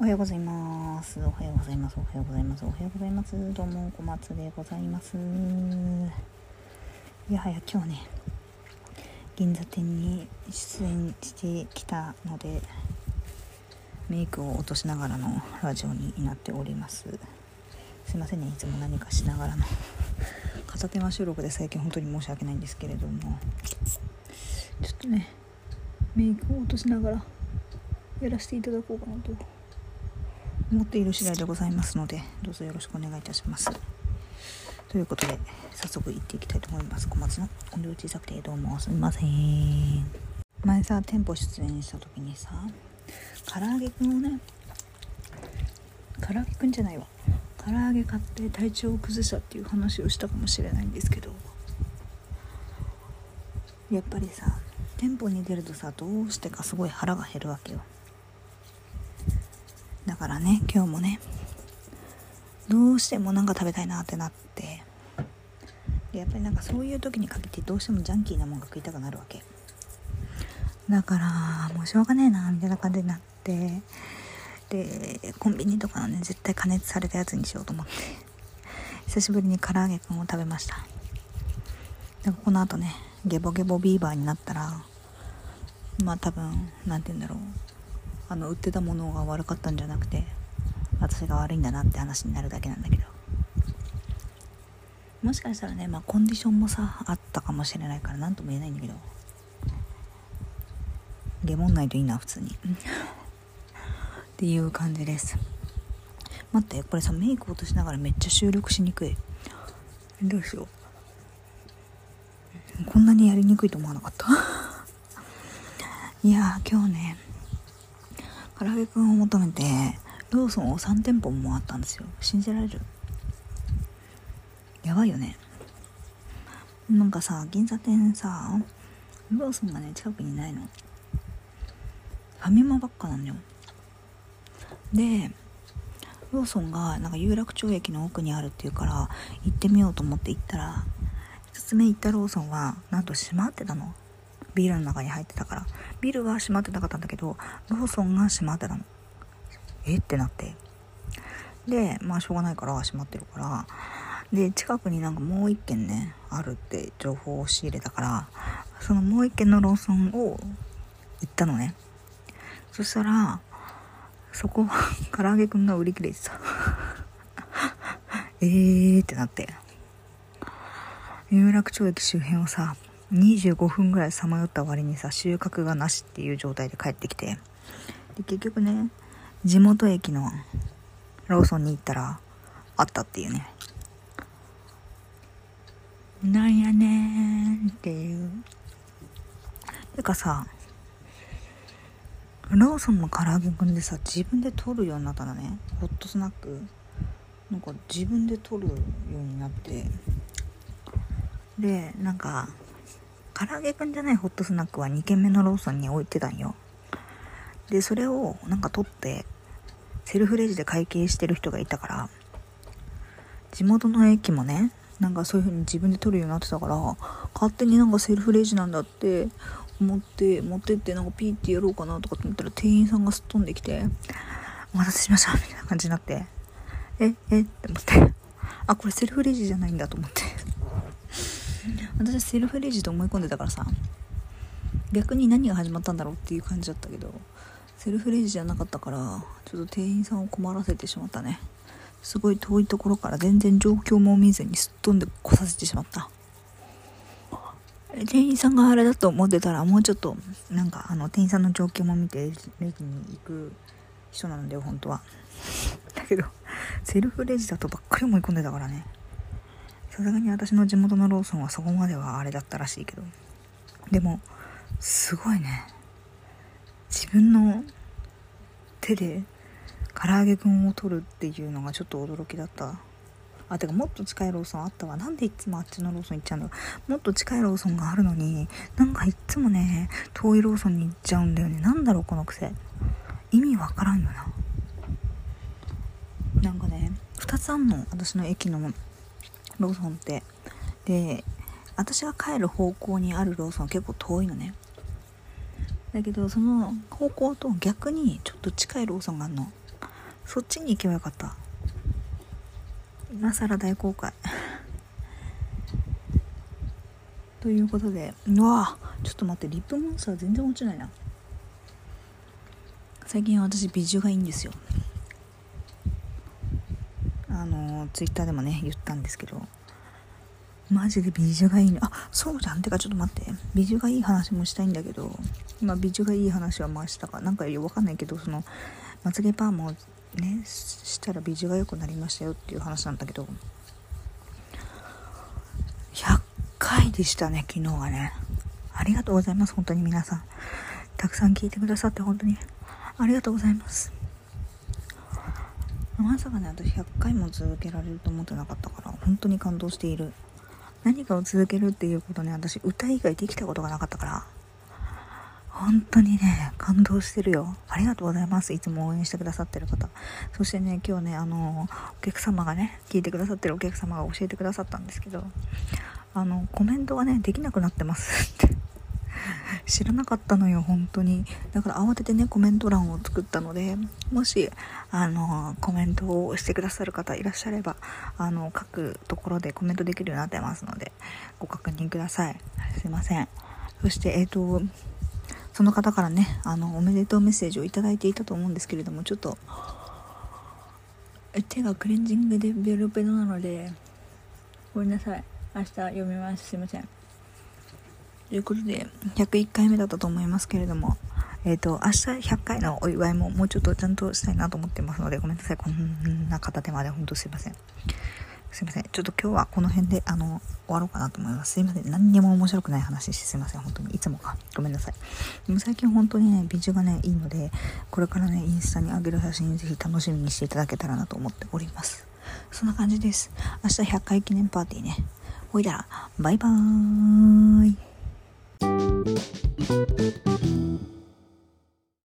おはようございます。おはようございます。おはようございます。おはようございます。どうも、小松でございます。いやはや今日ね、銀座店に出演してきたので、メイクを落としながらのラジオになっております。すいませんね、いつも何かしながらの片手間収録で最近本当に申し訳ないんですけれども、ちょっとね、メイクを落としながらやらせていただこうかなと思っている次第でございますのでどうぞよろしくお願いいたします。ということで早速行っていきたいと思います。小松の音量小さくてどうもすみません。前さ店舗出演した時にさ唐揚げくんをね唐揚げくんじゃないわ。唐揚げ買って体調を崩したっていう話をしたかもしれないんですけどやっぱりさ店舗に出るとさどうしてかすごい腹が減るわけよ。からね今日もね。どうしてもなんか食べたいなってなって。でやっぱりなんかそういう時に限ってどうしてもジャンキーなもんが食いたくなるわけ。だからもうしょうがねえなみたいな感じになって。でコンビニとかのね絶対加熱されたやつにしようと思って。久しぶりに唐揚げくんを食べました。でこの後ねゲボゲボビーバーになったらまあ多分何て言うんだろう。あの売ってたものが悪かったんじゃなくて私が悪いんだなって話になるだけなんだけど。もしかしたらねまあコンディションもさあったかもしれないから何とも言えないんだけど。ゲボんないといいな普通に。っていう感じです。待ってこれさメイク落としながらめっちゃ収録しにくい。どうしよう。こんなにやりにくいと思わなかった。いや今日ね唐揚げくんを求めてローソンを3店舗も回ったんですよ。信じられる？やばいよね。なんかさ銀座店さローソンがね近くにないの。ファミマばっかなんだよ。でローソンがなんか有楽町駅の奥にあるっていうから行ってみようと思って行ったら1つ目行ったローソンはなんと閉まってたの。ビルの中に入ってたから。ビルは閉まってなかったんだけどローソンが閉まってたの。え？ってなって。でまあしょうがないから閉まってるから。で近くになんかもう一軒ねあるって情報を仕入れたからそのもう一軒のローソンを行ったのね。そしたらそこ 唐揚げくんが売り切れてた。えーってなって。有楽町駅周辺をさ25分ぐらいさまよった割にさ収穫がなしっていう状態で帰ってきて。で結局ね地元駅のローソンに行ったらあったっていうね。なんやねんっていう。てかさローソンの唐揚げくんでさ自分で取るようになったらね。ホットスナック。なんか自分で取るようになって。でなんか唐揚げくんじゃないホットスナックは2軒目のローソンに置いてたんよでそれをなんか取ってセルフレジで会計してる人がいたから地元の駅もねなんかそういう風に自分で取るようになってたから勝手になんかセルフレジなんだって思って持ってってなんかピーってやろうかなとかと思ったら店員さんがすっ飛んできて「お待たせしました」みたいな感じになって「ええっ?」て思ってあこれセルフレジじゃないんだと思って私はセルフレジと思い込んでたからさ。逆に何が始まったんだろうっていう感じだったけどセルフレジじゃなかったからちょっと店員さんを困らせてしまったね。すごい遠いところから全然状況も見ずにすっ飛んでこさせてしまった。店員さんがあれだと思ってたらもうちょっとなんかあの店員さんの状況も見てレジに行く人なんだよ本当は。だけどセルフレジだとばっかり思い込んでたからね。さすがに私の地元のローソンはそこまではあれだったらしいけど。でもすごいね。自分の手で唐揚げくんを取るっていうのがちょっと驚きだった。あてかもっと近いローソンあったわ。なんでいつもあっちのローソン行っちゃうんだもっと近いローソンがあるのになんかいっつもね遠いローソンに行っちゃうんだよね。なんだろうこの癖。意味わからんよな。なんかね2つあんの。私の駅のローソンって。で私が帰る方向にあるローソン結構遠いのね。だけどその方向と逆にちょっと近いローソンがあるの。そっちに行けばよかった。今更大公開 ということでうわちょっと待ってリップモンスター全然落ちないな。最近私美女がいいんですよあのツイッターでもね言ったんですけどマジで美女がいいの？あそうじゃん。てかちょっと待って。美女がいい話もしたいんだけどまあ美女がいい話はまあしたか。なんかよくわかんないけどそのまつげパーマをねしたら美女が良くなりましたよっていう話なんだけど100回でしたね昨日はね。ありがとうございます本当に皆さん。たくさん聞いてくださって本当に。ありがとうございます。まさかね私100回も続けられると思ってなかったから本当に感動している。何かを続けるっていうことね私歌以外できたことがなかったから。本当にね感動してるよ。ありがとうございます。いつも応援してくださってる方。そしてね今日ねあのお客様がね聞いてくださってるお客様が教えてくださったんですけどあのコメントがねできなくなってますって。知らなかったのよ本当に。だから慌ててねコメント欄を作ったのでもしあのコメントをしてくださる方いらっしゃればあの各ところでコメントできるようになってますのでご確認ください。すいません。そしてえっ、ー、とその方からねあのおめでとうメッセージを頂いていたと思うんですけれどもちょっと手がクレンジングでベロベロなのでごめんなさい。明日読みます。すいません。ということで、101回目だったと思いますけれども、えっ、ー、と、明日100回のお祝いももうちょっとちゃんとしたいなと思ってますので、ごめんなさい。こんな片手まで、ほんとすいません。すいません。ちょっと今日はこの辺で、あの、終わろうかなと思います。すいません。何にも面白くない話しすいません。本当に。いつもか。ごめんなさい。でも最近本当にね、美女がね、いいので、これからね、インスタに上げる写真ぜひ楽しみにしていただけたらなと思っております。そんな感じです。明日100回記念パーティーね。ほいだら、バイバーイ。Thank you.